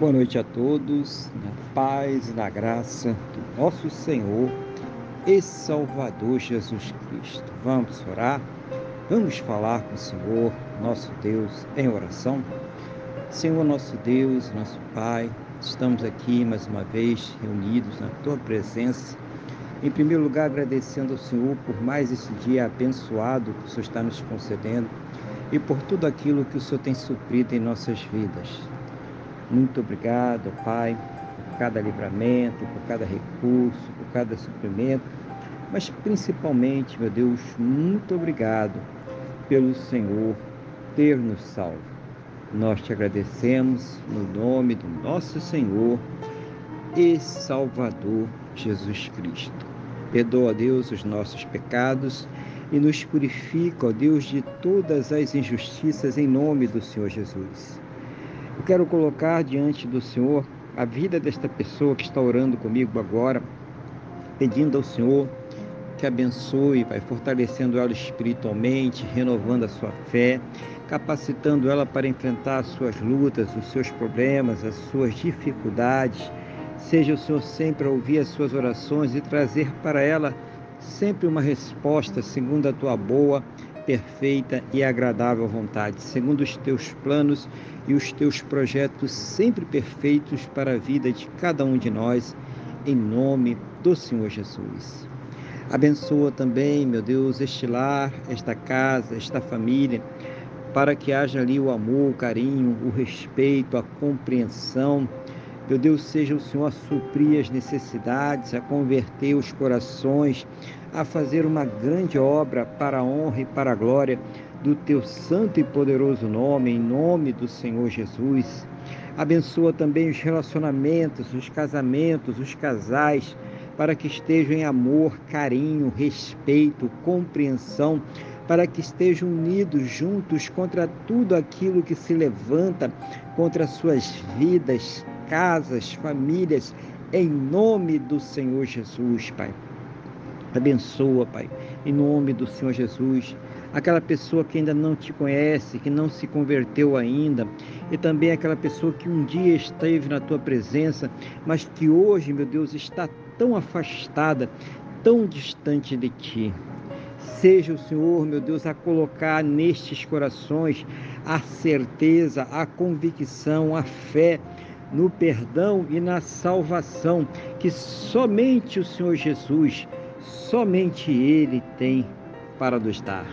Boa noite a todos, na paz e na graça do nosso Senhor e Salvador Jesus Cristo. Vamos orar, vamos falar com o Senhor, nosso Deus, em oração. Senhor, nosso Deus, nosso Pai, estamos aqui mais uma vez reunidos na Tua presença. Em primeiro lugar, agradecendo ao Senhor por mais esse dia abençoado que o Senhor está nos concedendo e por tudo aquilo que o Senhor tem suprido em nossas vidas. Muito obrigado, Pai, por cada livramento, por cada recurso, por cada suprimento, mas principalmente, meu Deus, muito obrigado pelo Senhor ter nos salvo. Nós te agradecemos no nome do nosso Senhor e Salvador Jesus Cristo. Perdoa, Deus, os nossos pecados e nos purifica, ó Deus, de todas as injustiças em nome do Senhor Jesus. Eu quero colocar diante do Senhor a vida desta pessoa que está orando comigo agora, pedindo ao Senhor que abençoe, vai fortalecendo ela espiritualmente, renovando a sua fé, capacitando ela para enfrentar as suas lutas, os seus problemas, as suas dificuldades. Seja o Senhor sempre a ouvir as suas orações e trazer para ela sempre uma resposta segundo a tua boa, perfeita e agradável vontade, segundo os teus planos e os teus projetos sempre perfeitos para a vida de cada um de nós, em nome do Senhor Jesus. Abençoa também, meu Deus, este lar, esta casa, esta família, para que haja ali o amor, o carinho, o respeito, a compreensão. Meu Deus, seja o Senhor a suprir as necessidades, a converter os corações, a fazer uma grande obra para a honra e para a glória do teu santo e poderoso nome, em nome do Senhor Jesus. Abençoa também os relacionamentos, os casamentos, os casais, para que estejam em amor, carinho, respeito, compreensão, para que estejam unidos juntos contra tudo aquilo que se levanta contra suas vidas, casas, famílias, em nome do Senhor Jesus, Pai. Abençoa, Pai, em nome do Senhor Jesus, aquela pessoa que ainda não te conhece, que não se converteu ainda, e também aquela pessoa que um dia esteve na tua presença, mas que hoje, meu Deus, está tão afastada, tão distante de ti. Seja o Senhor, meu Deus, a colocar nestes corações a certeza, a convicção, a fé no perdão e na salvação que somente o Senhor Jesus somente Ele tem para nos dar.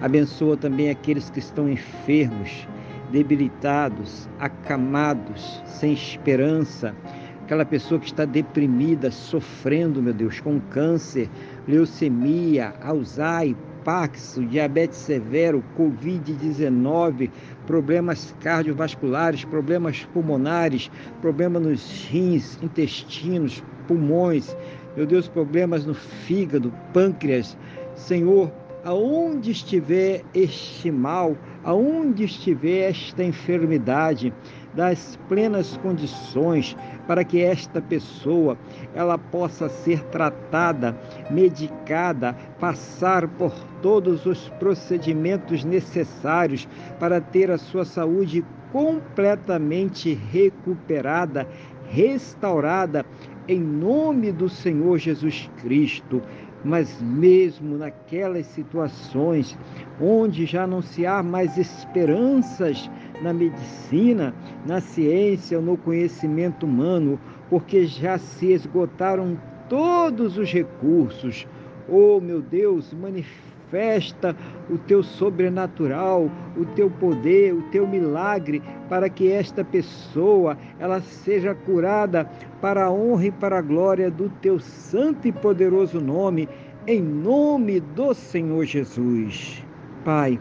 Abençoa também aqueles que estão enfermos, debilitados, acamados, sem esperança, aquela pessoa que está deprimida, sofrendo, meu Deus, com câncer, leucemia, Alzheimer, Paxo, diabetes severo, Covid-19, problemas cardiovasculares, problemas pulmonares, problemas nos rins, intestinos, pulmões, meu Deus, problemas no fígado, pâncreas. Senhor, aonde estiver este mal, aonde estiver esta enfermidade, das plenas condições para que esta pessoa ela possa ser tratada, medicada, passar por todos os procedimentos necessários para ter a sua saúde completamente recuperada, restaurada em nome do Senhor Jesus Cristo. Mas mesmo naquelas situações onde já não se há mais esperanças na medicina, na ciência ou no conhecimento humano, porque já se esgotaram todos os recursos. Oh, meu Deus, manifesta manifesta o teu sobrenatural, o teu poder, o teu milagre, para que esta pessoa ela seja curada para a honra e para a glória do teu santo e poderoso nome, em nome do Senhor Jesus. Pai,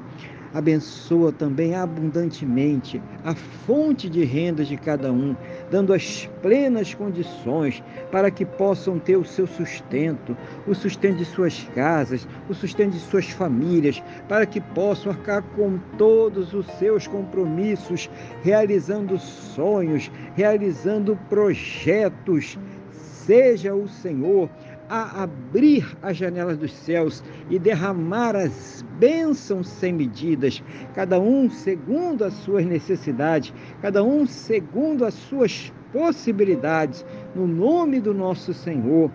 abençoa também abundantemente a fonte de renda de cada um, dando as plenas condições para que possam ter o seu sustento, o sustento de suas casas, o sustento de suas famílias, para que possam arcar com todos os seus compromissos, realizando sonhos, realizando projetos. Seja o Senhor a abrir as janelas dos céus e derramar as bênçãos sem medidas, cada um segundo as suas necessidades, cada um segundo as suas possibilidades, no nome do nosso Senhor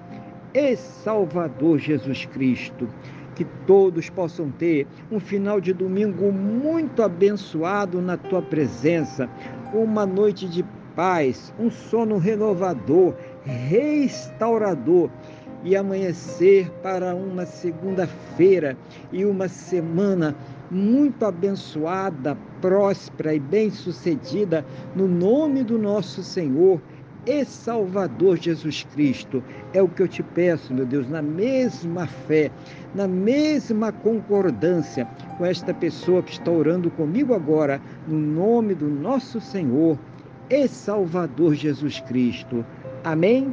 e Salvador Jesus Cristo. Que todos possam ter um final de domingo muito abençoado na tua presença, uma noite de paz, um sono renovador, restaurador e amanhecer para uma segunda-feira e uma semana muito abençoada, próspera e bem-sucedida no nome do nosso Senhor e Salvador Jesus Cristo. É o que eu te peço, meu Deus, na mesma fé, na mesma concordância com esta pessoa que está orando comigo agora, no nome do nosso Senhor e Salvador Jesus Cristo. Amém?